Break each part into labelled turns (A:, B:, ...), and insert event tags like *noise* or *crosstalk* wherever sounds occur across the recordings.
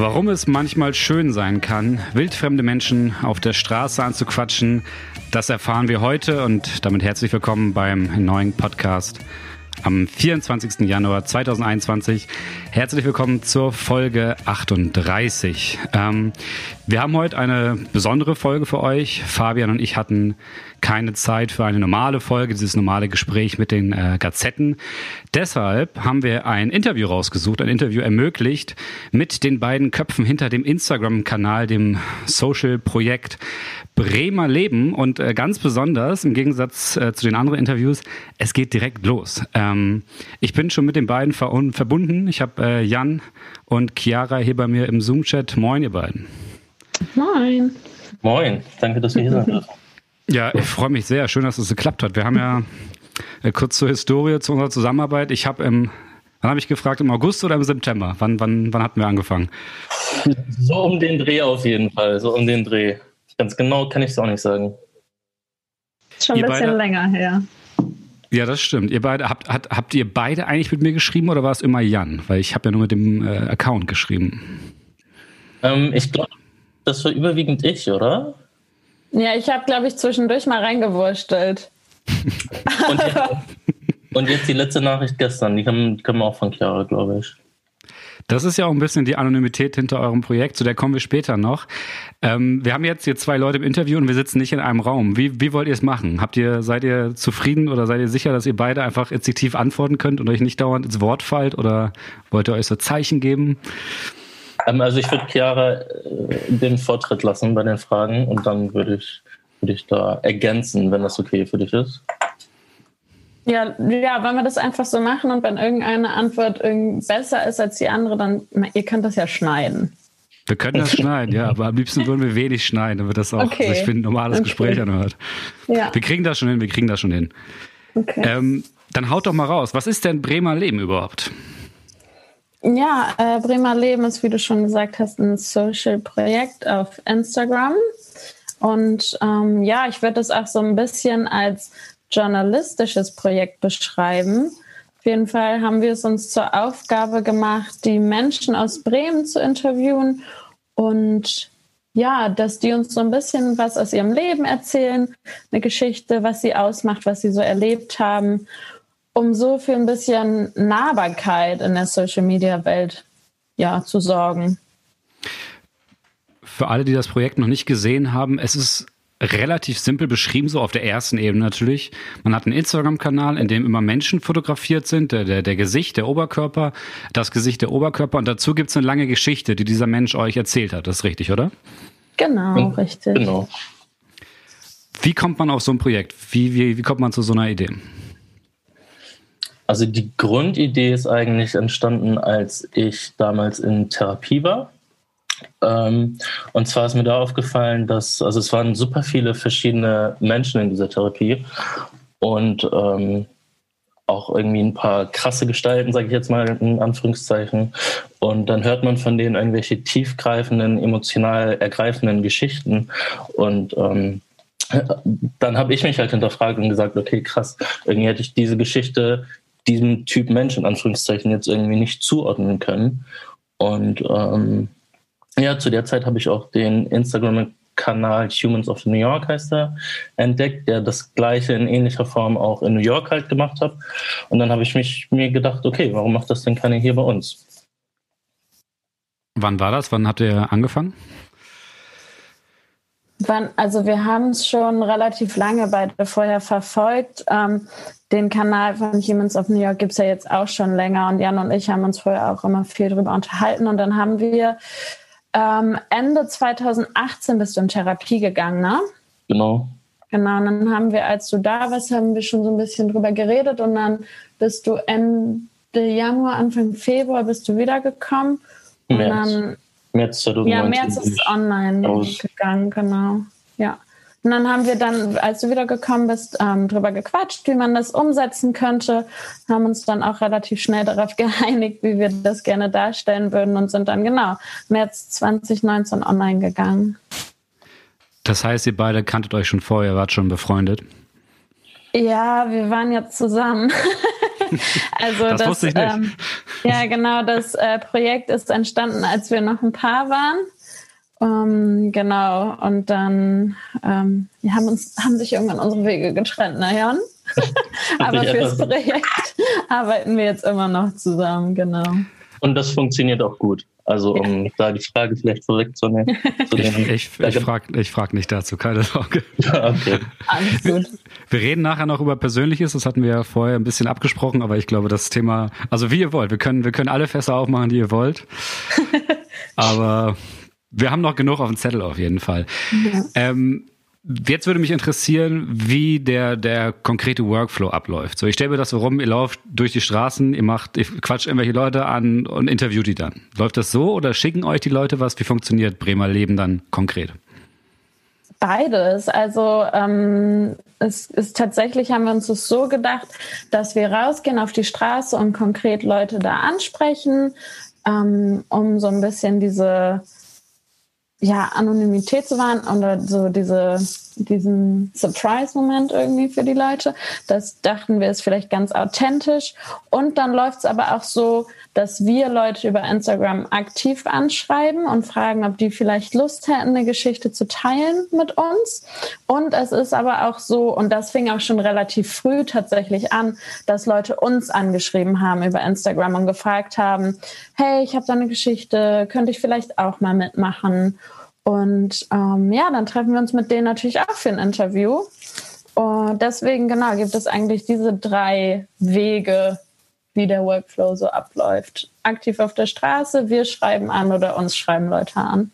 A: Warum es manchmal schön sein kann, wildfremde Menschen auf der Straße anzuquatschen, das erfahren wir heute und damit herzlich willkommen beim neuen Podcast am 24. Januar 2021. Herzlich willkommen zur Folge 38. Ähm, wir haben heute eine besondere Folge für euch. Fabian und ich hatten keine Zeit für eine normale Folge, dieses normale Gespräch mit den äh, Gazetten. Deshalb haben wir ein Interview rausgesucht, ein Interview ermöglicht mit den beiden Köpfen hinter dem Instagram-Kanal, dem Social-Projekt Bremer Leben und äh, ganz besonders im Gegensatz äh, zu den anderen Interviews, es geht direkt los. Ähm, ich bin schon mit den beiden ver verbunden. Ich habe äh, Jan und Chiara hier bei mir im Zoom-Chat. Moin, ihr beiden.
B: Moin.
C: Moin, danke, dass wir hier sind.
A: Ja, ich freue mich sehr. Schön, dass es geklappt hat. Wir haben ja äh, kurz zur Historie, zu unserer Zusammenarbeit. Ich habe im, wann habe ich gefragt, im August oder im September? Wann, wann, wann hatten wir angefangen?
C: So um den Dreh auf jeden Fall, so um den Dreh. Ganz genau kann ich es auch nicht sagen.
B: Schon ein bisschen beide, länger her.
A: Ja, das stimmt. Ihr beide, habt, habt, habt ihr beide eigentlich mit mir geschrieben oder war es immer Jan? Weil ich habe ja nur mit dem äh, Account geschrieben.
C: Ähm, ich glaube, das war überwiegend ich, oder?
B: Ja, ich habe, glaube ich, zwischendurch mal reingewurstelt.
C: und, jetzt, und, jetzt, die letzte Nachricht gestern, die kam, die kam auch von Chiara, glaube ich.
A: Das ist ja auch ein bisschen die Anonymität hinter eurem Projekt, zu der kommen wir später noch. Ähm, wir haben jetzt hier zwei Leute im Interview und wir sitzen nicht in einem Raum. Wie, wie wollt ihr es machen? Habt ihr, seid ihr zufrieden oder seid ihr sicher, dass ihr beide einfach instinktiv antworten könnt und euch nicht dauernd ins Wort fallt oder wollt ihr euch so Zeichen geben?
C: Ähm, also ich würde Chiara äh, den Vortritt lassen bei den Fragen und dann würde ich, würde ich da ergänzen, wenn das okay für dich ist.
B: Ja, ja, wenn wir das einfach so machen und wenn irgendeine Antwort besser ist als die andere, dann ihr könnt das ja schneiden.
A: Wir können das schneiden, ja, aber am liebsten würden wir wenig schneiden, damit das auch okay. sich wie ein normales okay. Gespräch anhört. Ja. Wir kriegen das schon hin, wir kriegen das schon hin. Okay. Ähm, dann haut doch mal raus. Was ist denn Bremer Leben überhaupt?
B: Ja, äh, Bremer Leben ist, wie du schon gesagt hast, ein Social-Projekt auf Instagram. Und ähm, ja, ich würde es auch so ein bisschen als journalistisches Projekt beschreiben. Auf jeden Fall haben wir es uns zur Aufgabe gemacht, die Menschen aus Bremen zu interviewen und ja, dass die uns so ein bisschen was aus ihrem Leben erzählen, eine Geschichte, was sie ausmacht, was sie so erlebt haben um so für ein bisschen Nahbarkeit in der Social Media Welt ja, zu sorgen.
A: Für alle, die das Projekt noch nicht gesehen haben, es ist relativ simpel beschrieben, so auf der ersten Ebene natürlich. Man hat einen Instagram-Kanal, in dem immer Menschen fotografiert sind, der, der, der Gesicht, der Oberkörper, das Gesicht, der Oberkörper und dazu gibt es eine lange Geschichte, die dieser Mensch euch erzählt hat. Das ist richtig, oder?
B: Genau, richtig. Genau.
A: Wie kommt man auf so ein Projekt? Wie, wie, wie kommt man zu so einer Idee?
C: Also die Grundidee ist eigentlich entstanden, als ich damals in Therapie war. Ähm, und zwar ist mir da aufgefallen, dass, also es waren super viele verschiedene Menschen in dieser Therapie und ähm, auch irgendwie ein paar krasse Gestalten, sage ich jetzt mal in Anführungszeichen. Und dann hört man von denen irgendwelche tiefgreifenden, emotional ergreifenden Geschichten. Und ähm, dann habe ich mich halt hinterfragt und gesagt, okay, krass, irgendwie hätte ich diese Geschichte diesem Typ Mensch in Anführungszeichen jetzt irgendwie nicht zuordnen können. Und ähm, ja, zu der Zeit habe ich auch den Instagram-Kanal Humans of New York heißt er, entdeckt, der das gleiche in ähnlicher Form auch in New York halt gemacht hat. Und dann habe ich mich mir gedacht, okay, warum macht das denn keiner hier bei uns?
A: Wann war das? Wann habt ihr angefangen?
B: Wann, also wir haben es schon relativ lange beide vorher verfolgt. Ähm, den Kanal von Humans of New York gibt es ja jetzt auch schon länger und Jan und ich haben uns vorher auch immer viel darüber unterhalten und dann haben wir ähm, Ende 2018 bist du in Therapie gegangen, ne?
C: Genau.
B: Genau, und dann haben wir, als du da warst, haben wir schon so ein bisschen drüber geredet und dann bist du Ende Januar, Anfang Februar bist du wiedergekommen. Und
C: März. dann März 2019.
B: Ja, März ist online gegangen, genau. Ja. Und dann haben wir dann, als du wiedergekommen bist, ähm, drüber gequatscht, wie man das umsetzen könnte, haben uns dann auch relativ schnell darauf *laughs* geeinigt, wie wir das gerne darstellen würden und sind dann genau März 2019 online gegangen.
A: Das heißt, ihr beide kanntet euch schon vorher, wart schon befreundet?
B: Ja, wir waren ja zusammen. *laughs*
A: also das, das wusste ich nicht. Ähm,
B: Ja, genau. Das äh, Projekt ist entstanden, als wir noch ein Paar waren. Ähm, genau. Und dann ähm, wir haben uns haben sich irgendwann unsere Wege getrennt, na Jan. *laughs* Aber fürs Projekt arbeiten wir jetzt immer noch zusammen, genau.
C: Und das funktioniert auch gut. Also um ja. da die Frage vielleicht vorwegzunehmen. *laughs*
A: Zu ich ich, ich frage ich frag nicht dazu, keine Sorge. *laughs* okay. Alles gut. Wir, wir reden nachher noch über Persönliches, das hatten wir ja vorher ein bisschen abgesprochen, aber ich glaube, das Thema, also wie ihr wollt, wir können, wir können alle Fässer aufmachen, die ihr wollt. aber wir haben noch genug auf dem Zettel auf jeden Fall. Ja. Ähm, Jetzt würde mich interessieren, wie der, der konkrete Workflow abläuft. So, ich stelle mir das so rum, ihr lauft durch die Straßen, ihr macht, ihr quatscht irgendwelche Leute an und interviewt die dann. Läuft das so oder schicken euch die Leute was? Wie funktioniert Bremer Leben dann konkret?
B: Beides. Also ähm, es ist tatsächlich, haben wir uns das so gedacht, dass wir rausgehen auf die Straße und konkret Leute da ansprechen, ähm, um so ein bisschen diese ja, Anonymität zu wahren oder so diese, diesen Surprise-Moment irgendwie für die Leute. Das dachten wir ist vielleicht ganz authentisch. Und dann läuft es aber auch so, dass wir Leute über Instagram aktiv anschreiben und fragen, ob die vielleicht Lust hätten, eine Geschichte zu teilen mit uns. Und es ist aber auch so, und das fing auch schon relativ früh tatsächlich an, dass Leute uns angeschrieben haben über Instagram und gefragt haben, hey, ich habe da eine Geschichte, könnte ich vielleicht auch mal mitmachen? Und ähm, ja, dann treffen wir uns mit denen natürlich auch für ein Interview. Und deswegen, genau, gibt es eigentlich diese drei Wege, wie der Workflow so abläuft. Aktiv auf der Straße, wir schreiben an oder uns schreiben Leute an.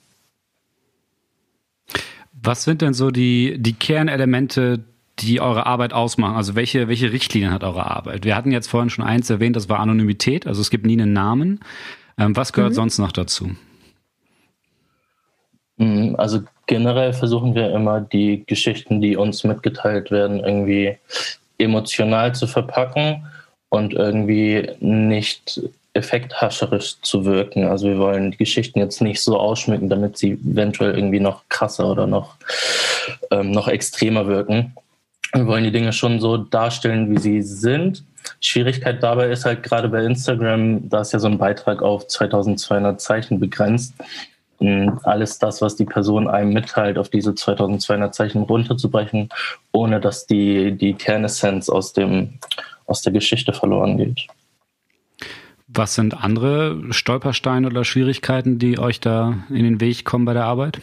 A: Was sind denn so die, die Kernelemente, die eure Arbeit ausmachen? Also welche, welche Richtlinien hat eure Arbeit? Wir hatten jetzt vorhin schon eins erwähnt, das war Anonymität, also es gibt nie einen Namen. Ähm, was gehört mhm. sonst noch dazu?
C: Mhm, also generell versuchen wir immer die Geschichten, die uns mitgeteilt werden, irgendwie emotional zu verpacken und irgendwie nicht effekthascherisch zu wirken. Also wir wollen die Geschichten jetzt nicht so ausschmücken, damit sie eventuell irgendwie noch krasser oder noch, ähm, noch extremer wirken. Wir wollen die Dinge schon so darstellen, wie sie sind. Schwierigkeit dabei ist halt gerade bei Instagram, da ist ja so ein Beitrag auf 2200 Zeichen begrenzt alles das, was die Person einem mitteilt, auf diese 2200 Zeichen runterzubrechen, ohne dass die, die Kernessenz aus, dem, aus der Geschichte verloren geht.
A: Was sind andere Stolpersteine oder Schwierigkeiten, die euch da in den Weg kommen bei der Arbeit?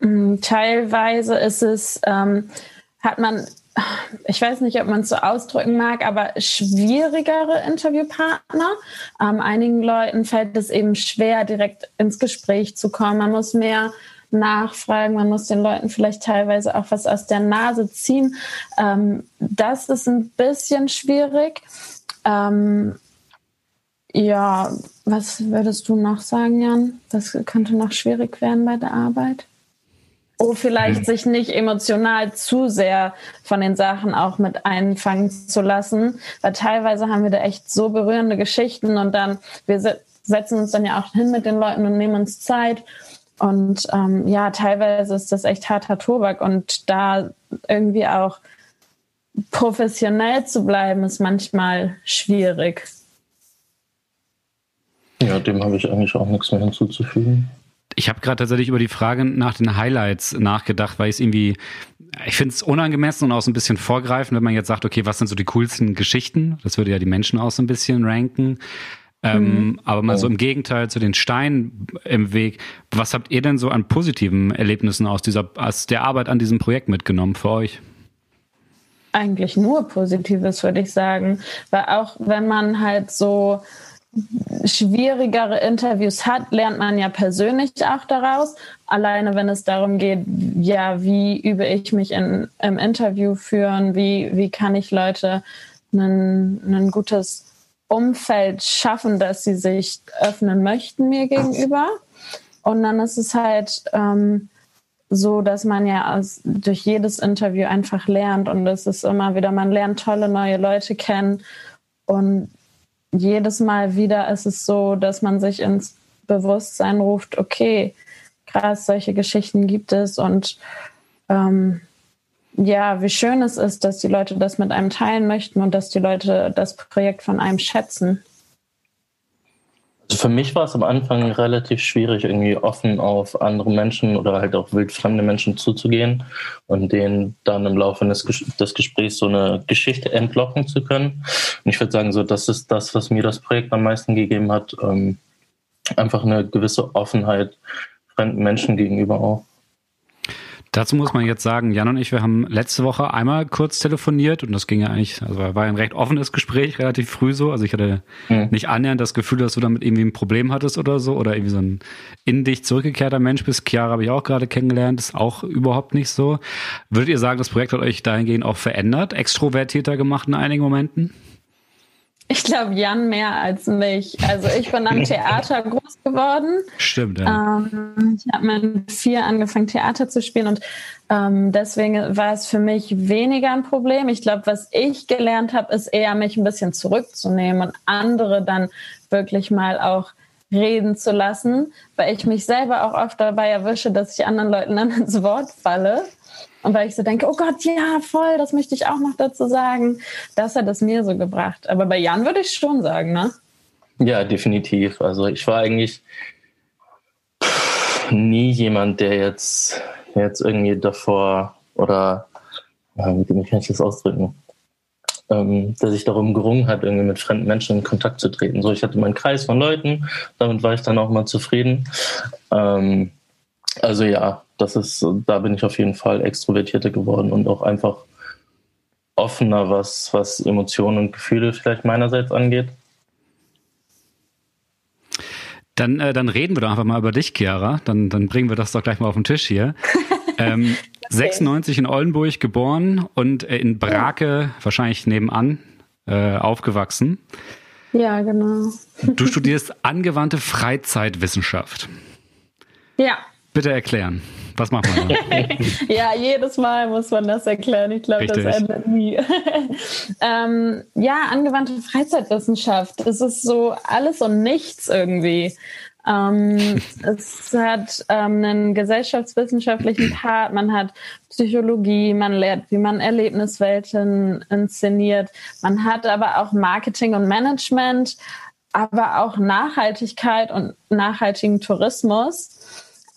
B: Mm, teilweise ist es, ähm, hat man ich weiß nicht, ob man es so ausdrücken mag, aber schwierigere Interviewpartner. Ähm, einigen Leuten fällt es eben schwer, direkt ins Gespräch zu kommen. Man muss mehr nachfragen, man muss den Leuten vielleicht teilweise auch was aus der Nase ziehen. Ähm, das ist ein bisschen schwierig. Ähm, ja, was würdest du noch sagen, Jan? Das könnte noch schwierig werden bei der Arbeit? Oh, vielleicht mhm. sich nicht emotional zu sehr von den Sachen auch mit einfangen zu lassen, weil teilweise haben wir da echt so berührende Geschichten und dann, wir setzen uns dann ja auch hin mit den Leuten und nehmen uns Zeit und ähm, ja, teilweise ist das echt harter Tobak und da irgendwie auch professionell zu bleiben, ist manchmal schwierig.
C: Ja, dem habe ich eigentlich auch nichts mehr hinzuzufügen.
A: Ich habe gerade tatsächlich über die Frage nach den Highlights nachgedacht, weil ich es irgendwie, ich finde es unangemessen und auch so ein bisschen vorgreifen, wenn man jetzt sagt, okay, was sind so die coolsten Geschichten? Das würde ja die Menschen auch so ein bisschen ranken. Ähm, mhm. aber mal so im Gegenteil zu den Steinen im Weg. Was habt ihr denn so an positiven Erlebnissen aus dieser, aus der Arbeit an diesem Projekt mitgenommen für euch?
B: Eigentlich nur Positives, würde ich sagen. Weil auch wenn man halt so schwierigere Interviews hat, lernt man ja persönlich auch daraus. Alleine wenn es darum geht, ja, wie übe ich mich in, im Interview führen, wie, wie kann ich Leute ein, ein gutes Umfeld schaffen, dass sie sich öffnen möchten mir gegenüber. Und dann ist es halt ähm, so, dass man ja aus, durch jedes Interview einfach lernt und es ist immer wieder, man lernt tolle neue Leute kennen und jedes Mal wieder ist es so, dass man sich ins Bewusstsein ruft, okay, krass, solche Geschichten gibt es und ähm, ja, wie schön es ist, dass die Leute das mit einem teilen möchten und dass die Leute das Projekt von einem schätzen.
C: Für mich war es am Anfang relativ schwierig, irgendwie offen auf andere Menschen oder halt auch wildfremde Menschen zuzugehen und denen dann im Laufe des, des Gesprächs so eine Geschichte entlocken zu können. Und ich würde sagen, so das ist das, was mir das Projekt am meisten gegeben hat. Ähm, einfach eine gewisse Offenheit fremden Menschen gegenüber auch.
A: Dazu muss man jetzt sagen, Jan und ich, wir haben letzte Woche einmal kurz telefoniert und das ging ja eigentlich, also war ein recht offenes Gespräch, relativ früh so. Also ich hatte mhm. nicht annähernd das Gefühl, dass du damit irgendwie ein Problem hattest oder so oder irgendwie so ein in dich zurückgekehrter Mensch bist. Chiara habe ich auch gerade kennengelernt, ist auch überhaupt nicht so. Würdet ihr sagen, das Projekt hat euch dahingehend auch verändert, extrovertierter gemacht in einigen Momenten?
B: Ich glaube, Jan mehr als mich. Also ich bin am *laughs* Theater groß geworden.
A: Stimmt, ja.
B: Ähm, ich habe mit vier angefangen, Theater zu spielen und ähm, deswegen war es für mich weniger ein Problem. Ich glaube, was ich gelernt habe, ist eher mich ein bisschen zurückzunehmen und andere dann wirklich mal auch reden zu lassen, weil ich mich selber auch oft dabei erwische, dass ich anderen Leuten dann *laughs* ins Wort falle. Und weil ich so denke, oh Gott, ja, voll, das möchte ich auch noch dazu sagen. Das hat es mir so gebracht. Aber bei Jan würde ich schon sagen, ne?
C: Ja, definitiv. Also ich war eigentlich nie jemand, der jetzt, jetzt irgendwie davor oder wie kann ich das ausdrücken? Ähm, der sich darum gerungen hat, irgendwie mit fremden Menschen in Kontakt zu treten. So, ich hatte meinen Kreis von Leuten, damit war ich dann auch mal zufrieden. Ähm, also ja, das ist, da bin ich auf jeden Fall extrovertierter geworden und auch einfach offener, was, was Emotionen und Gefühle vielleicht meinerseits angeht.
A: Dann, äh, dann reden wir doch einfach mal über dich, Chiara. Dann, dann bringen wir das doch gleich mal auf den Tisch hier. *laughs* ähm, okay. 96 in Oldenburg geboren und äh, in Brake, ja. wahrscheinlich nebenan, äh, aufgewachsen.
B: Ja, genau.
A: Du studierst angewandte Freizeitwissenschaft.
B: Ja.
A: Bitte erklären. Was macht man da? *laughs*
B: ja, jedes Mal muss man das erklären. Ich glaube, das endet nie. *laughs* ähm, ja, angewandte Freizeitwissenschaft. Es ist so alles und nichts irgendwie. Ähm, *laughs* es hat ähm, einen gesellschaftswissenschaftlichen Part, man hat Psychologie, man lernt, wie man Erlebniswelten inszeniert, man hat aber auch Marketing und Management, aber auch Nachhaltigkeit und nachhaltigen Tourismus.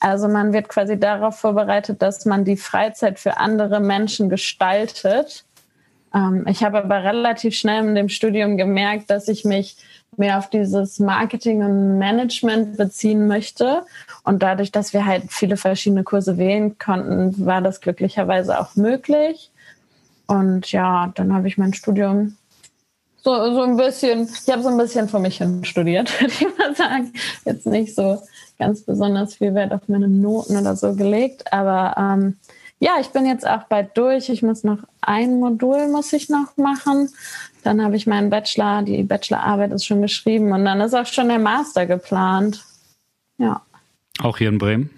B: Also man wird quasi darauf vorbereitet, dass man die Freizeit für andere Menschen gestaltet. Ähm, ich habe aber relativ schnell in dem Studium gemerkt, dass ich mich mehr auf dieses Marketing und Management beziehen möchte. Und dadurch, dass wir halt viele verschiedene Kurse wählen konnten, war das glücklicherweise auch möglich. Und ja, dann habe ich mein Studium so, so ein bisschen, ich habe so ein bisschen vor mich hin studiert, *laughs* würde ich mal sagen. Jetzt nicht so ganz besonders viel Wert auf meine Noten oder so gelegt. Aber ähm, ja, ich bin jetzt auch bald durch. Ich muss noch ein Modul muss ich noch machen. Dann habe ich meinen Bachelor, die Bachelorarbeit ist schon geschrieben und dann ist auch schon der Master geplant. Ja.
A: Auch hier in Bremen?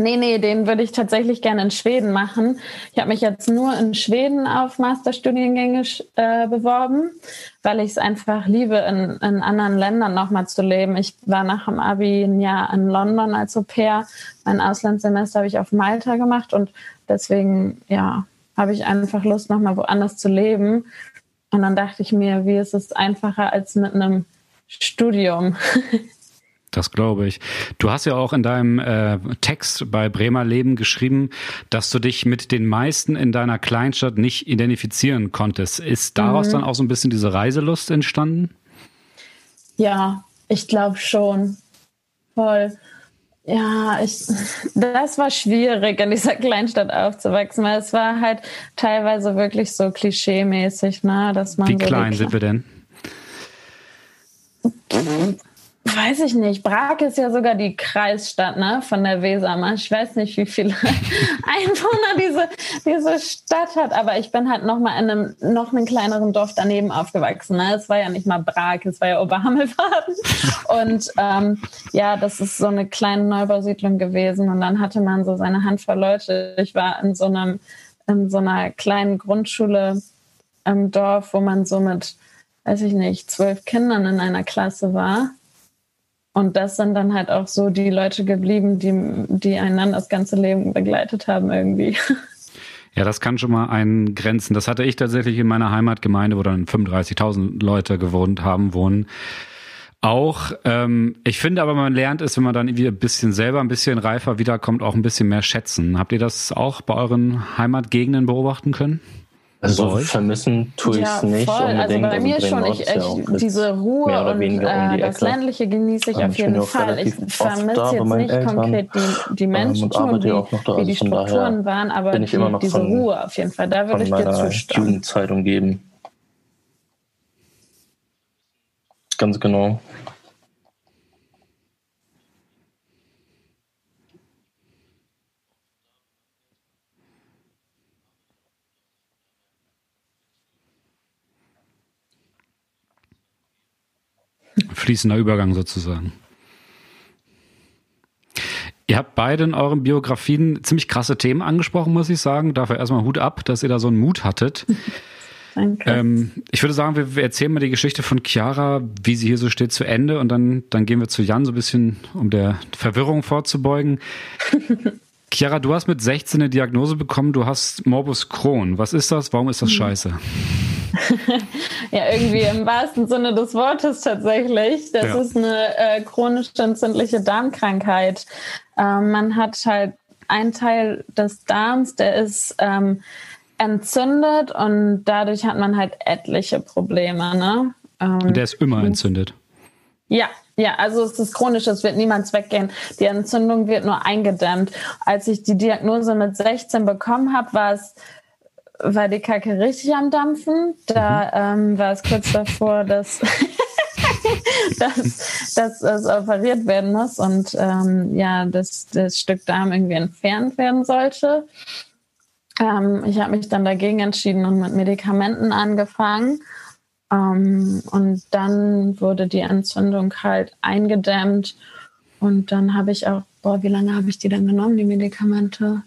B: Nee, nee, den würde ich tatsächlich gerne in Schweden machen. Ich habe mich jetzt nur in Schweden auf Masterstudiengänge äh, beworben, weil ich es einfach liebe, in, in anderen Ländern nochmal zu leben. Ich war nach dem Abi ein Jahr in London als Au pair. Mein Auslandssemester habe ich auf Malta gemacht und deswegen, ja, habe ich einfach Lust, nochmal woanders zu leben. Und dann dachte ich mir, wie ist es einfacher als mit einem Studium? *laughs*
A: Das glaube ich. Du hast ja auch in deinem äh, Text bei Bremer Leben geschrieben, dass du dich mit den meisten in deiner Kleinstadt nicht identifizieren konntest. Ist daraus mhm. dann auch so ein bisschen diese Reiselust entstanden?
B: Ja, ich glaube schon. Voll. Ja, ich, *laughs* das war schwierig, in dieser Kleinstadt aufzuwachsen, weil es war halt teilweise wirklich so klischee-mäßig, ne, dass man.
A: Wie so klein sind wir denn?
B: Weiß ich nicht. Prag ist ja sogar die Kreisstadt ne, von der Weser. Ich weiß nicht, wie viele *laughs* Einwohner diese, diese Stadt hat, aber ich bin halt noch mal in einem noch einem kleineren Dorf daneben aufgewachsen. Ne? Es war ja nicht mal Prag, es war ja Oberhammelfaden. *laughs* Und ähm, ja, das ist so eine kleine Neubausiedlung gewesen. Und dann hatte man so seine Handvoll Leute. Ich war in so einem in so einer kleinen Grundschule im Dorf, wo man so mit, weiß ich nicht, zwölf Kindern in einer Klasse war. Und das sind dann halt auch so die Leute geblieben, die, die einander das ganze Leben begleitet haben irgendwie. *laughs*
A: Ja, das kann schon mal eingrenzen. Das hatte ich tatsächlich in meiner Heimatgemeinde, wo dann 35.000 Leute gewohnt haben, wohnen. auch. Ähm, ich finde aber, man lernt es, wenn man dann irgendwie ein bisschen selber ein bisschen reifer wiederkommt, auch ein bisschen mehr schätzen. Habt ihr das auch bei euren Heimatgegenden beobachten können?
C: Also vermissen tue ich es ja, nicht
B: voll. Also unbedingt. Also bei mir also schon, ich, ich, diese Ruhe und um äh, das Ländliche genieße ich auf jeden Fall. Ich vermisse jetzt nicht Eltern, konkret die, die ähm, Menschen, ähm, wie, wie die also Strukturen waren, aber die, diese von, Ruhe auf jeden Fall, da würde ich dir zustimmen.
C: Jugendzeit umgeben. Ganz genau.
A: Fließender Übergang sozusagen. Ihr habt beide in euren Biografien ziemlich krasse Themen angesprochen, muss ich sagen. Dafür erstmal Hut ab, dass ihr da so einen Mut hattet. *laughs* Danke. Ähm, ich würde sagen, wir, wir, erzählen mal die Geschichte von Chiara, wie sie hier so steht, zu Ende und dann, dann gehen wir zu Jan so ein bisschen, um der Verwirrung vorzubeugen. *laughs* Chiara, du hast mit 16 eine Diagnose bekommen, du hast Morbus Crohn. Was ist das? Warum ist das hm. scheiße? *laughs*
B: ja, irgendwie im wahrsten Sinne des Wortes tatsächlich. Das ja. ist eine äh, chronisch entzündliche Darmkrankheit. Ähm, man hat halt einen Teil des Darms, der ist ähm, entzündet und dadurch hat man halt etliche Probleme. Ne?
A: Ähm, und der ist immer entzündet.
B: Ja, ja, also es ist chronisch, es wird niemals weggehen. Die Entzündung wird nur eingedämmt. Als ich die Diagnose mit 16 bekommen habe, war es war die Kacke richtig am Dampfen. Da mhm. ähm, war es kurz davor, dass, *laughs* dass, dass es operiert werden muss und ähm, ja, dass das Stück Darm irgendwie entfernt werden sollte. Ähm, ich habe mich dann dagegen entschieden und mit Medikamenten angefangen. Ähm, und dann wurde die Entzündung halt eingedämmt. Und dann habe ich auch, boah, wie lange habe ich die denn genommen, die Medikamente?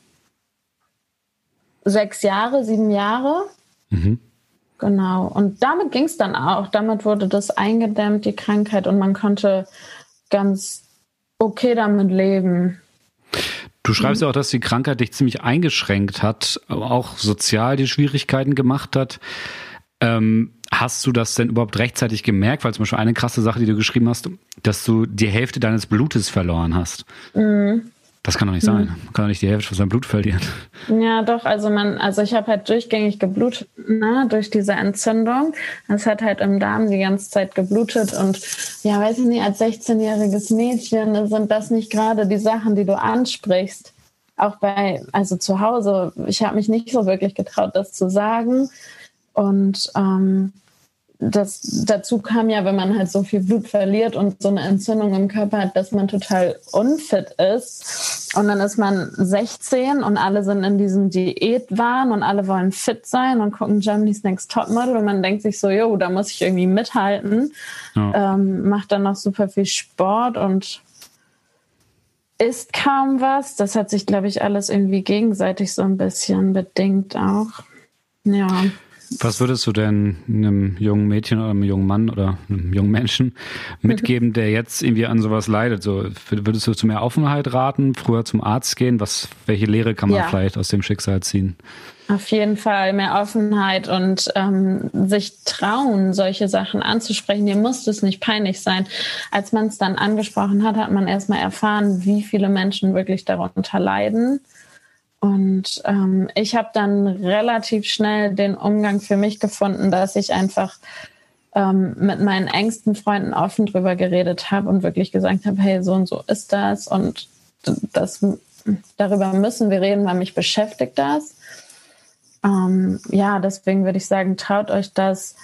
B: Sechs Jahre, sieben Jahre. Mhm. Genau. Und damit ging es dann auch. Damit wurde das eingedämmt, die Krankheit, und man konnte ganz okay damit leben.
A: Du schreibst ja auch, dass die Krankheit dich ziemlich eingeschränkt hat, auch sozial die Schwierigkeiten gemacht hat. Ähm, hast du das denn überhaupt rechtzeitig gemerkt? Weil zum Beispiel eine krasse Sache, die du geschrieben hast, dass du die Hälfte deines Blutes verloren hast. Mhm. Das kann doch nicht sein. Man kann doch nicht die Hälfte von seinem Blut verlieren.
B: Ja, doch. Also man, also ich habe halt durchgängig geblutet ne, durch diese Entzündung. Es hat halt im Darm die ganze Zeit geblutet und ja, weiß ich nicht, als 16-jähriges Mädchen sind das nicht gerade die Sachen, die du ansprichst. Auch bei, also zu Hause, ich habe mich nicht so wirklich getraut, das zu sagen. Und ähm, das, dazu kam ja, wenn man halt so viel Blut verliert und so eine Entzündung im Körper hat, dass man total unfit ist. Und dann ist man 16 und alle sind in diesem Diätwahn und alle wollen fit sein und gucken Germany's Next Topmodel und man denkt sich so, jo, da muss ich irgendwie mithalten. Ja. Ähm, macht dann noch super viel Sport und isst kaum was. Das hat sich, glaube ich, alles irgendwie gegenseitig so ein bisschen bedingt auch. Ja.
A: Was würdest du denn einem jungen Mädchen oder einem jungen Mann oder einem jungen Menschen *laughs* mitgeben, der jetzt irgendwie an sowas leidet? So, würdest du zu mehr Offenheit raten, früher zum Arzt gehen? Was, welche Lehre kann man ja. vielleicht aus dem Schicksal ziehen?
B: Auf jeden Fall mehr Offenheit und ähm, sich trauen, solche Sachen anzusprechen. Dir muss es nicht peinlich sein. Als man es dann angesprochen hat, hat man erstmal erfahren, wie viele Menschen wirklich darunter leiden und ähm, ich habe dann relativ schnell den Umgang für mich gefunden, dass ich einfach ähm, mit meinen engsten Freunden offen drüber geredet habe und wirklich gesagt habe, hey, so und so ist das und das, darüber müssen wir reden, weil mich beschäftigt das. Ähm, ja, deswegen würde ich sagen, traut euch das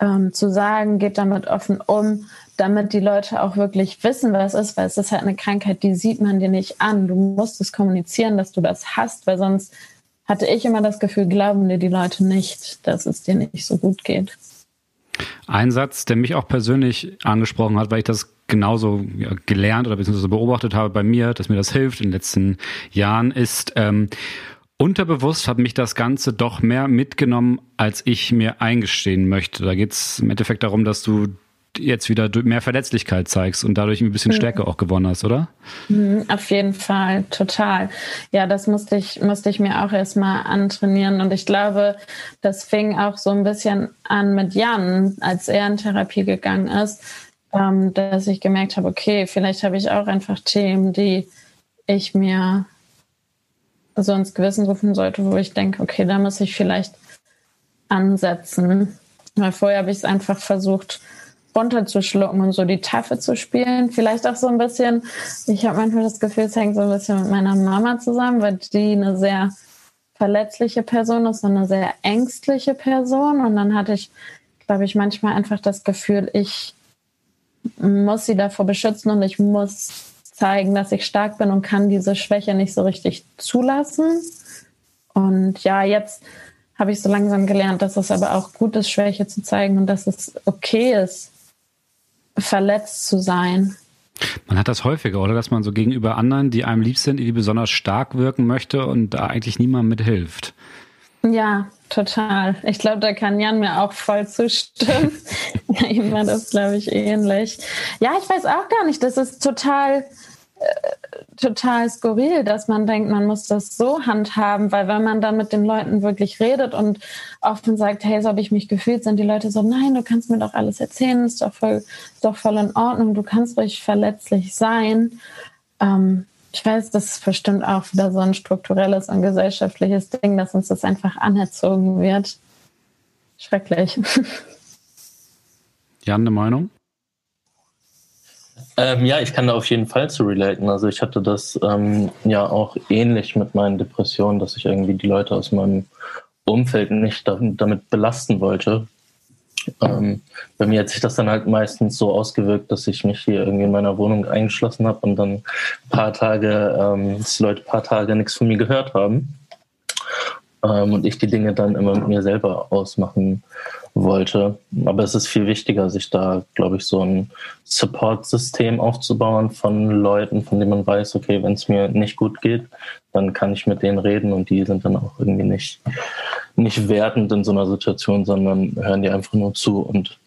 B: ähm, zu sagen, geht damit offen um, damit die Leute auch wirklich wissen, was es ist, weil es ist halt eine Krankheit, die sieht man dir nicht an. Du musst es kommunizieren, dass du das hast, weil sonst hatte ich immer das Gefühl, glauben dir die Leute nicht, dass es dir nicht so gut geht.
A: Ein Satz, der mich auch persönlich angesprochen hat, weil ich das genauso ja, gelernt oder beziehungsweise beobachtet habe bei mir, dass mir das hilft in den letzten Jahren, ist, ähm, unterbewusst hat mich das Ganze doch mehr mitgenommen, als ich mir eingestehen möchte. Da geht es im Endeffekt darum, dass du jetzt wieder mehr Verletzlichkeit zeigst und dadurch ein bisschen mhm. Stärke auch gewonnen hast, oder?
B: Mhm, auf jeden Fall, total. Ja, das musste ich, musste ich mir auch erstmal antrainieren. Und ich glaube, das fing auch so ein bisschen an mit Jan, als er in Therapie gegangen ist. ähm, dass ich gemerkt habe, okay, vielleicht habe ich auch einfach Themen, die ich mir so ins Gewissen rufen sollte, wo ich denke, okay, da muss ich vielleicht ansetzen. Weil vorher habe ich es einfach versucht, runterzuschlucken und so die Tafel zu spielen. Vielleicht auch so ein bisschen, ich habe manchmal das Gefühl, es hängt so ein bisschen mit meiner Mama zusammen, weil die eine sehr verletzliche Person ist, und eine sehr ängstliche Person. Und dann hatte ich, glaube ich, manchmal einfach das Gefühl, ich muss sie davor beschützen und ich muss zeigen, dass ich stark bin und kann diese Schwäche nicht so richtig zulassen. Und ja, jetzt habe ich so langsam gelernt, dass es aber auch gut ist, Schwäche zu zeigen und dass es okay ist, verletzt zu sein.
A: Man hat das häufiger, oder? Dass man so gegenüber anderen, die einem lieb sind, die besonders stark wirken möchte und da eigentlich niemand mithilft.
B: Ja, total. Ich glaube, da kann Jan mir auch voll zustimmen. *laughs* Ihm war das, glaube ich, ähnlich. Ja, ich weiß auch gar nicht. Das ist total total skurril, dass man denkt, man muss das so handhaben, weil wenn man dann mit den Leuten wirklich redet und offen sagt, hey, so habe ich mich gefühlt, sind die Leute so, nein, du kannst mir doch alles erzählen, ist doch voll, ist doch voll in Ordnung, du kannst ruhig verletzlich sein. Ähm, ich weiß, das ist bestimmt auch wieder so ein strukturelles und gesellschaftliches Ding, dass uns das einfach anerzogen wird. Schrecklich. *laughs*
A: Jan, eine Meinung?
C: Ähm, ja, ich kann da auf jeden Fall zu relaten. Also ich hatte das ähm, ja auch ähnlich mit meinen Depressionen, dass ich irgendwie die Leute aus meinem Umfeld nicht damit belasten wollte. Ähm, bei mir hat sich das dann halt meistens so ausgewirkt, dass ich mich hier irgendwie in meiner Wohnung eingeschlossen habe und dann ein paar Tage, ähm, dass die Leute ein paar Tage nichts von mir gehört haben. Ähm, und ich die Dinge dann immer mit mir selber ausmachen wollte. Aber es ist viel wichtiger, sich da, glaube ich, so ein Support-System aufzubauen von Leuten, von denen man weiß, okay, wenn es mir nicht gut geht, dann kann ich mit denen reden und die sind dann auch irgendwie nicht, nicht wertend in so einer Situation, sondern hören dir einfach nur zu. Und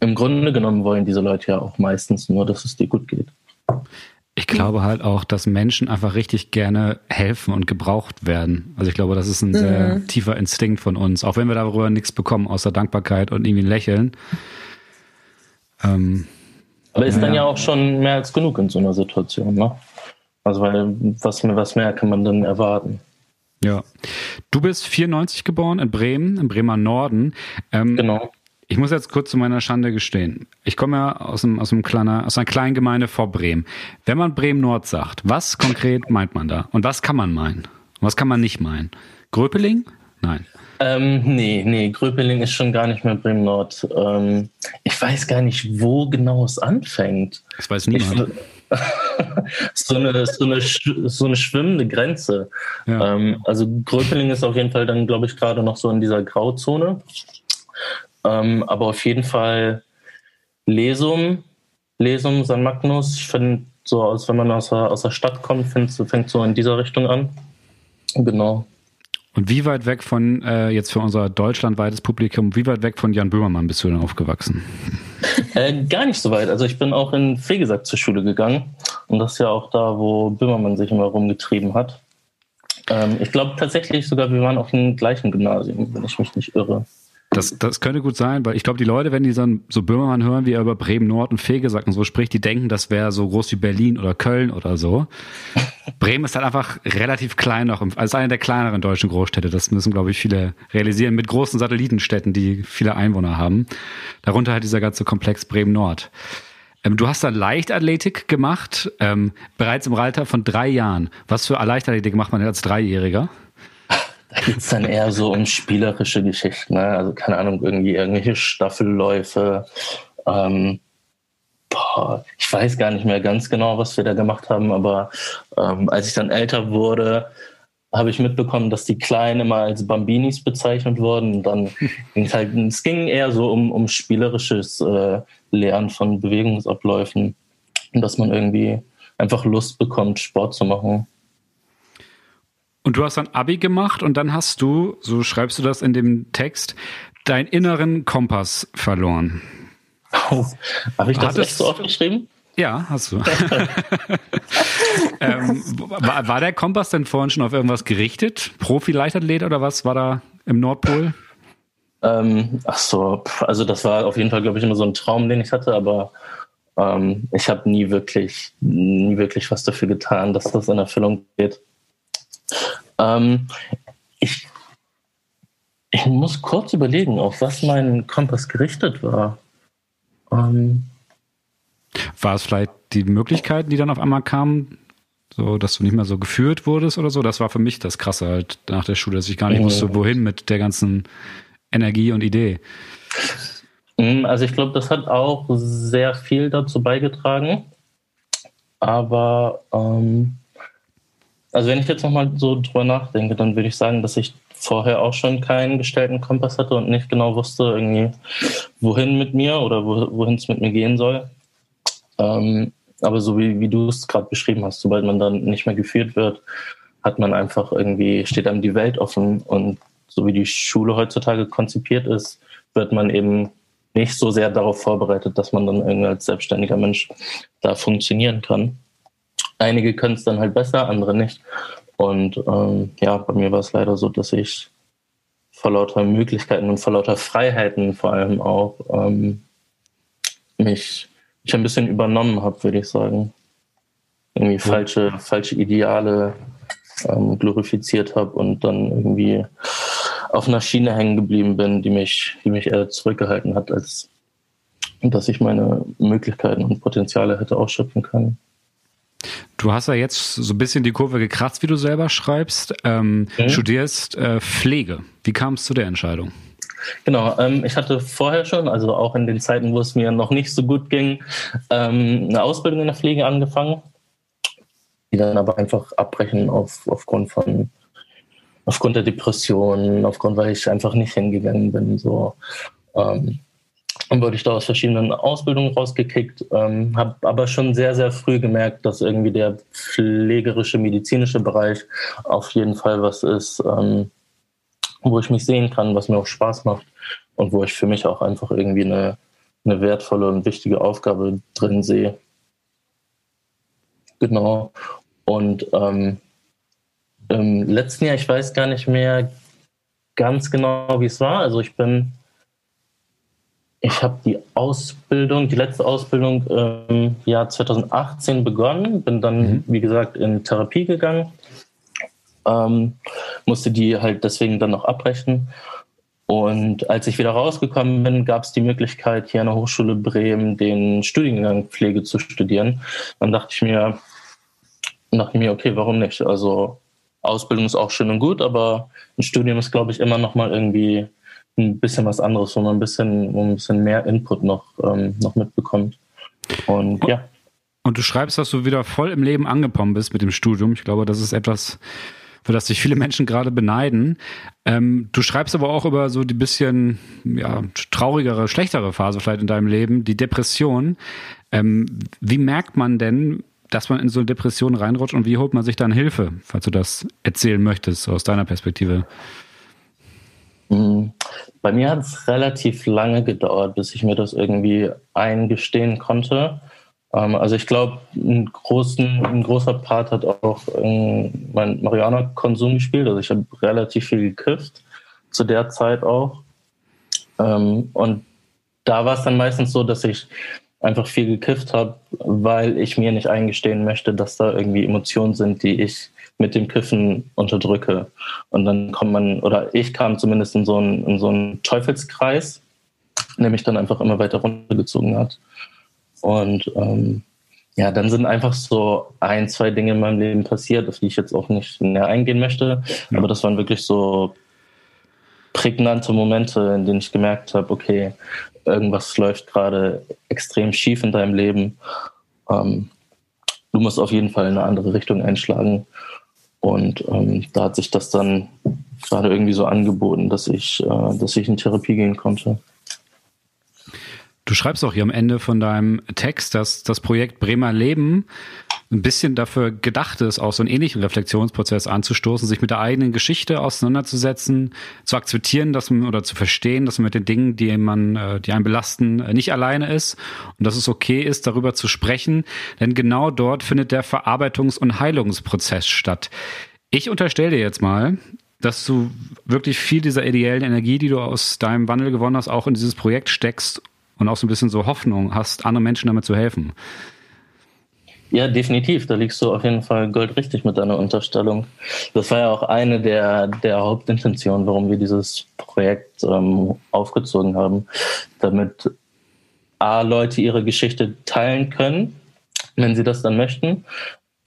C: im Grunde genommen wollen diese Leute ja auch meistens nur, dass es dir gut geht.
A: Ich glaube halt auch, dass Menschen einfach richtig gerne helfen und gebraucht werden. Also ich glaube, das ist ein sehr mhm. tiefer Instinkt von uns, auch wenn wir darüber nichts bekommen, außer Dankbarkeit und irgendwie ein Lächeln.
C: Ähm, Aber ist ja. dann ja auch schon mehr als genug in so einer Situation, ne? Also weil was, was mehr kann man dann erwarten?
A: Ja. Du bist 94 geboren in Bremen, im Bremer Norden.
C: Ähm, genau.
A: Ich muss jetzt kurz zu meiner Schande gestehen. Ich komme ja aus, einem, aus, einem kleiner, aus einer kleinen Gemeinde vor Bremen. Wenn man Bremen-Nord sagt, was konkret meint man da? Und was kann man meinen? Was kann man nicht meinen? Gröpeling? Nein.
C: Ähm, nee, nee, Gröpeling ist schon gar nicht mehr Bremen-Nord. Ähm, ich weiß gar nicht, wo genau es anfängt.
A: Das weiß niemand. Ich, *laughs*
C: so, eine, so, eine, so eine schwimmende Grenze. Ja. Ähm, also Gröpeling ist auf jeden Fall dann, glaube ich, gerade noch so in dieser Grauzone. Ähm, aber auf jeden Fall Lesum, Lesum, San Magnus. Ich finde so, als wenn man aus der, aus der Stadt kommt, find, fängt so in dieser Richtung an. Genau.
A: Und wie weit weg von, äh, jetzt für unser deutschlandweites Publikum, wie weit weg von Jan Böhmermann bist du denn aufgewachsen? *laughs*
C: Äh, gar nicht so weit. Also ich bin auch in Fegesack zur Schule gegangen. Und das ist ja auch da, wo Böhmermann sich immer rumgetrieben hat. Ähm, ich glaube tatsächlich sogar, wir waren auf dem gleichen Gymnasium, wenn ich mich nicht irre.
A: Das, das könnte gut sein, weil ich glaube, die Leute, wenn die dann so Böhmermann hören, wie er über Bremen Nord und Fegesack und so spricht, die denken, das wäre so groß wie Berlin oder Köln oder so. *laughs* Bremen ist halt einfach relativ klein noch, als eine der kleineren deutschen Großstädte. Das müssen, glaube ich, viele realisieren, mit großen Satellitenstädten, die viele Einwohner haben. Darunter halt dieser ganze Komplex Bremen Nord. Ähm, du hast dann Leichtathletik gemacht, ähm, bereits im Alter von drei Jahren. Was für Leichtathletik macht man denn als Dreijähriger?
C: Da geht es dann eher so um spielerische Geschichten, ne? also keine Ahnung, irgendwie irgendwelche Staffelläufe. Ähm, boah, ich weiß gar nicht mehr ganz genau, was wir da gemacht haben, aber ähm, als ich dann älter wurde, habe ich mitbekommen, dass die Kleinen immer als Bambinis bezeichnet wurden. Und dann *laughs* ging es halt, es ging eher so um, um spielerisches äh, Lernen von Bewegungsabläufen und dass man irgendwie einfach Lust bekommt, Sport zu machen.
A: Und du hast dann Abi gemacht und dann hast du, so schreibst du das in dem Text, deinen inneren Kompass verloren.
C: Oh, Habe ich das echt so oft geschrieben?
A: Ja, hast du. *laughs* ähm, war, war, der Kompass denn vorhin schon auf irgendwas gerichtet? Profi-Leichtathlet oder was war da im Nordpol?
C: Ähm, ach so, also das war auf jeden Fall, glaube ich, immer so ein Traum, den ich hatte, aber ähm, ich habe nie wirklich, nie wirklich was dafür getan, dass das in Erfüllung geht. Ähm, ich, ich muss kurz überlegen, auf was mein Kompass gerichtet war. Ähm,
A: war es vielleicht die Möglichkeiten, die dann auf einmal kamen, so dass du nicht mehr so geführt wurdest oder so? Das war für mich das Krasse halt nach der Schule, dass ich gar nicht wusste, wohin mit der ganzen Energie und Idee.
C: Mm, also ich glaube, das hat auch sehr viel dazu beigetragen. Aber ähm, also wenn ich jetzt nochmal so drüber nachdenke, dann würde ich sagen, dass ich vorher auch schon keinen gestellten Kompass hatte und nicht genau wusste, irgendwie, wohin mit mir oder wohin es mit mir gehen soll. Ähm, aber so wie, wie du es gerade beschrieben hast, sobald man dann nicht mehr geführt wird, hat man einfach irgendwie, steht einem die Welt offen und so wie die Schule heutzutage konzipiert ist, wird man eben nicht so sehr darauf vorbereitet, dass man dann irgendwie als selbstständiger Mensch da funktionieren kann. Einige können es dann halt besser, andere nicht. Und ähm, ja, bei mir war es leider so, dass ich vor lauter Möglichkeiten und vor lauter Freiheiten vor allem auch ähm, mich ich ein bisschen übernommen habe, würde ich sagen. Irgendwie falsche, falsche Ideale ähm, glorifiziert habe und dann irgendwie auf einer Schiene hängen geblieben bin, die mich, die mich eher zurückgehalten hat, als dass ich meine Möglichkeiten und Potenziale hätte ausschöpfen können.
A: Du hast ja jetzt so ein bisschen die Kurve gekratzt, wie du selber schreibst. Ähm, mhm. Studierst äh, Pflege. Wie kam es zu der Entscheidung?
C: Genau, ähm, ich hatte vorher schon, also auch in den Zeiten, wo es mir noch nicht so gut ging, ähm, eine Ausbildung in der Pflege angefangen, die dann aber einfach abbrechen auf, aufgrund von aufgrund der Depression, aufgrund, weil ich einfach nicht hingegangen bin. So. Ähm, dann wurde ich da aus verschiedenen Ausbildungen rausgekickt, ähm, habe aber schon sehr, sehr früh gemerkt, dass irgendwie der pflegerische, medizinische Bereich auf jeden Fall was ist, ähm, wo ich mich sehen kann, was mir auch Spaß macht und wo ich für mich auch einfach irgendwie eine, eine wertvolle und wichtige Aufgabe drin sehe. Genau. Und ähm, im letzten Jahr, ich weiß gar nicht mehr ganz genau, wie es war. Also ich bin, ich habe die Ausbildung, die letzte Ausbildung im Jahr 2018 begonnen, bin dann, mhm. wie gesagt, in Therapie gegangen ähm, musste die halt deswegen dann noch abbrechen. Und als ich wieder rausgekommen bin, gab es die Möglichkeit, hier an der Hochschule Bremen den Studiengang Pflege zu studieren. Dann dachte ich mir, dachte ich mir, okay, warum nicht? Also Ausbildung ist auch schön und gut, aber ein Studium ist, glaube ich, immer noch mal irgendwie ein bisschen was anderes, wo man ein bisschen, wo man ein bisschen mehr Input noch, ähm, noch mitbekommt. Und ja.
A: Und du schreibst, dass du wieder voll im Leben angekommen bist mit dem Studium. Ich glaube, das ist etwas, für das sich viele Menschen gerade beneiden. Ähm, du schreibst aber auch über so die bisschen ja, traurigere, schlechtere Phase vielleicht in deinem Leben, die Depression. Ähm, wie merkt man denn, dass man in so eine Depression reinrutscht und wie holt man sich dann Hilfe, falls du das erzählen möchtest, aus deiner Perspektive?
C: Mhm. Bei mir hat es relativ lange gedauert, bis ich mir das irgendwie eingestehen konnte. Ähm, also ich glaube, ein, ein großer Part hat auch ähm, mein Marihuana-Konsum gespielt. Also ich habe relativ viel gekifft, zu der Zeit auch. Ähm, und da war es dann meistens so, dass ich einfach viel gekifft habe, weil ich mir nicht eingestehen möchte, dass da irgendwie Emotionen sind, die ich mit dem Kiffen unterdrücke. Und dann kommt man, oder ich kam zumindest in so einen, in so einen Teufelskreis, der mich dann einfach immer weiter runtergezogen hat. Und ähm, ja, dann sind einfach so ein, zwei Dinge in meinem Leben passiert, auf die ich jetzt auch nicht näher eingehen möchte. Ja. Aber das waren wirklich so prägnante Momente, in denen ich gemerkt habe, okay, irgendwas läuft gerade extrem schief in deinem Leben. Ähm, du musst auf jeden Fall in eine andere Richtung einschlagen. Und ähm, da hat sich das dann gerade irgendwie so angeboten, dass ich, äh, dass ich in Therapie gehen konnte.
A: Du schreibst auch hier am Ende von deinem Text, dass das Projekt Bremer Leben ein bisschen dafür gedacht ist, auch so einen ähnlichen Reflexionsprozess anzustoßen, sich mit der eigenen Geschichte auseinanderzusetzen, zu akzeptieren, dass man oder zu verstehen, dass man mit den Dingen, die man, äh, die einen belasten, äh, nicht alleine ist und dass es okay ist, darüber zu sprechen, denn genau dort findet der Verarbeitungs- und Heilungsprozess statt. Ich unterstelle dir jetzt mal, dass du wirklich viel dieser ideellen Energie, die du aus deinem Wandel gewonnen hast, auch in dieses Projekt steckst und auch so ein bisschen so Hoffnung hast, anderen Menschen damit zu helfen.
C: Ja, definitiv. Da liegst du auf jeden Fall goldrichtig mit deiner Unterstellung. Das war ja auch eine der, der Hauptintentionen, warum wir dieses Projekt ähm, aufgezogen haben, damit A, Leute ihre Geschichte teilen können, wenn sie das dann möchten.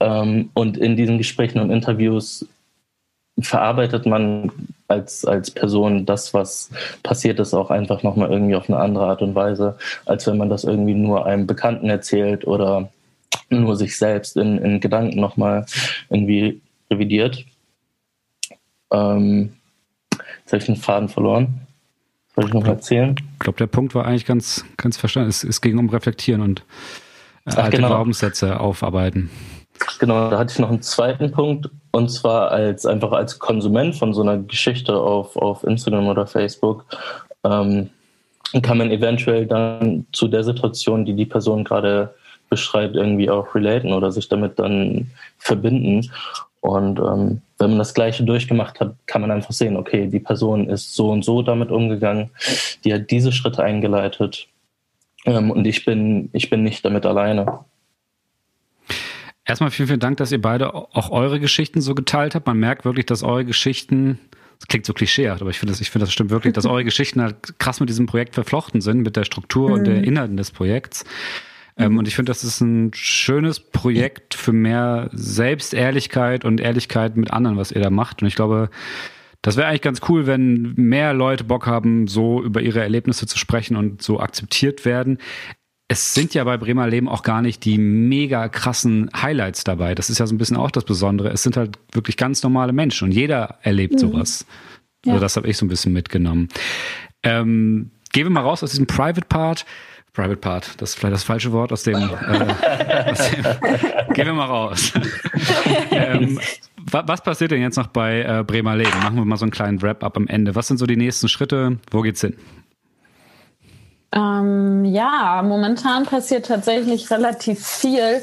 C: Ähm, und in diesen Gesprächen und Interviews verarbeitet man als, als Person das, was passiert ist, auch einfach nochmal irgendwie auf eine andere Art und Weise, als wenn man das irgendwie nur einem Bekannten erzählt oder nur sich selbst in, in Gedanken nochmal irgendwie revidiert. Ähm, jetzt habe ich den Faden verloren. Soll ich noch erzählen?
A: Ich glaube, der Punkt war eigentlich ganz, ganz verstanden. Es, es ging um Reflektieren und äh, Ach, alte genau. Glaubenssätze aufarbeiten.
C: Genau, da hatte ich noch einen zweiten Punkt und zwar als einfach als Konsument von so einer Geschichte auf, auf Instagram oder Facebook ähm, kann man eventuell dann zu der Situation, die die Person gerade beschreibt, irgendwie auch relaten oder sich damit dann verbinden. Und ähm, wenn man das Gleiche durchgemacht hat, kann man einfach sehen, okay, die Person ist so und so damit umgegangen, die hat diese Schritte eingeleitet ähm, und ich bin, ich bin nicht damit alleine.
A: Erstmal vielen, vielen Dank, dass ihr beide auch eure Geschichten so geteilt habt. Man merkt wirklich, dass eure Geschichten, das klingt so klischeehaft, aber ich finde das, ich finde das stimmt wirklich, dass eure *laughs* Geschichten halt krass mit diesem Projekt verflochten sind, mit der Struktur mhm. und der mhm. Inhalten des Projekts. Ähm, mhm. und ich finde, das ist ein schönes Projekt für mehr Selbstehrlichkeit und Ehrlichkeit mit anderen, was ihr da macht. Und ich glaube, das wäre eigentlich ganz cool, wenn mehr Leute Bock haben, so über ihre Erlebnisse zu sprechen und so akzeptiert werden. Es sind ja bei Bremer Leben auch gar nicht die mega krassen Highlights dabei. Das ist ja so ein bisschen auch das Besondere. Es sind halt wirklich ganz normale Menschen und jeder erlebt mhm. sowas. Ja. Also das habe ich so ein bisschen mitgenommen. Ähm, gehen wir mal raus aus diesem Private Part. Private Part, das ist vielleicht das falsche Wort aus dem. *laughs* Äh, aus dem gehen wir mal raus. *laughs* ähm, was passiert denn jetzt noch bei äh, Bremer Leben? Machen wir mal so einen kleinen Wrap-up am Ende. Was sind so die nächsten Schritte? Wo geht's hin?
B: Ähm, ja, momentan passiert tatsächlich relativ viel.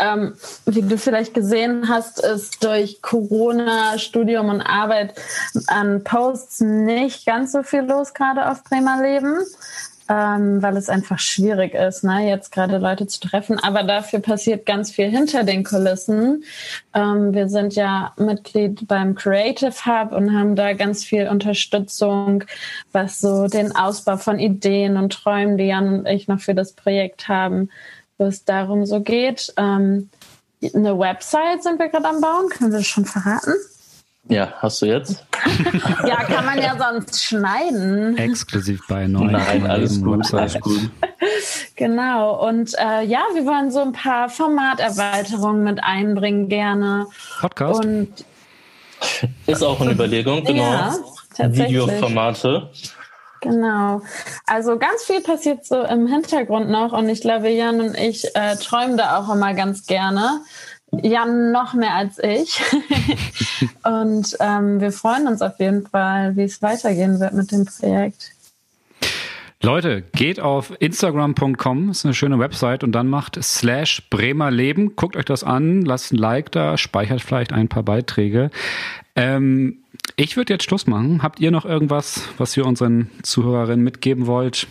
B: Ähm, wie du vielleicht gesehen hast, ist durch Corona, Studium und Arbeit an Posts nicht ganz so viel los, gerade auf Bremer Leben ähm, weil es einfach schwierig ist, ne, jetzt gerade Leute zu treffen. Aber dafür passiert ganz viel hinter den Kulissen. Ähm, wir sind ja Mitglied beim Creative Hub und haben da ganz viel Unterstützung, was so den Ausbau von Ideen und Träumen, die Jan und ich noch für das Projekt haben, wo es darum so geht. Ähm, eine Website sind wir gerade am Bauen, können wir das schon verraten?
C: Ja, hast du jetzt? *laughs*
B: ja, kann man ja sonst schneiden.
A: Exklusiv bei neuen.
C: Nein, alles gut, alles gut. *laughs*
B: Genau. Und äh, ja, wir wollen so ein paar Formaterweiterungen mit einbringen gerne.
A: Podcast. Und
C: ist auch eine Überlegung, genau. Ja, Videoformate.
B: Genau. Also ganz viel passiert so im Hintergrund noch und ich glaube, Jan und ich äh, träumen da auch immer ganz gerne. Jan noch mehr als ich. *laughs* und ähm, wir freuen uns auf jeden Fall, wie es weitergehen wird mit dem Projekt.
A: Leute, geht auf instagram.com, ist eine schöne Website und dann macht slash Bremer Leben. Guckt euch das an, lasst ein Like da, speichert vielleicht ein paar Beiträge. Ähm, ich würde jetzt Schluss machen. Habt ihr noch irgendwas, was ihr unseren Zuhörerinnen mitgeben wollt?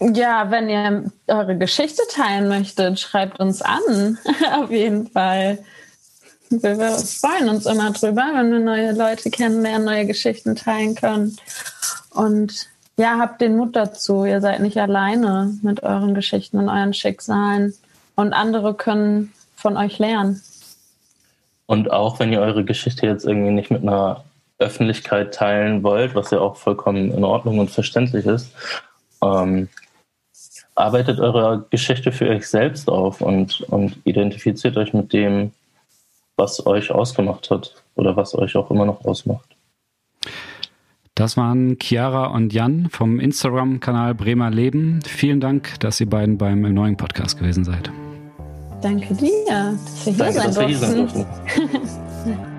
B: Ja, wenn ihr eure Geschichte teilen möchtet, schreibt uns an. *laughs* Auf jeden Fall. Wir freuen uns immer drüber, wenn wir neue Leute kennenlernen, neue Geschichten teilen können. Und ja, habt den Mut dazu. Ihr seid nicht alleine mit euren Geschichten und euren Schicksalen. Und andere können von euch lernen.
C: Und auch wenn ihr eure Geschichte jetzt irgendwie nicht mit einer Öffentlichkeit teilen wollt, was ja auch vollkommen in Ordnung und verständlich ist, ähm, arbeitet eure Geschichte für euch selbst auf und, und identifiziert euch mit dem, was euch ausgemacht hat oder was euch auch immer noch ausmacht.
A: Das waren Chiara und Jan vom Instagram-Kanal Bremer Leben. Vielen Dank, dass ihr beiden beim neuen Podcast gewesen seid.
B: Danke dir, dass wir hier Danke, sein durften. *laughs*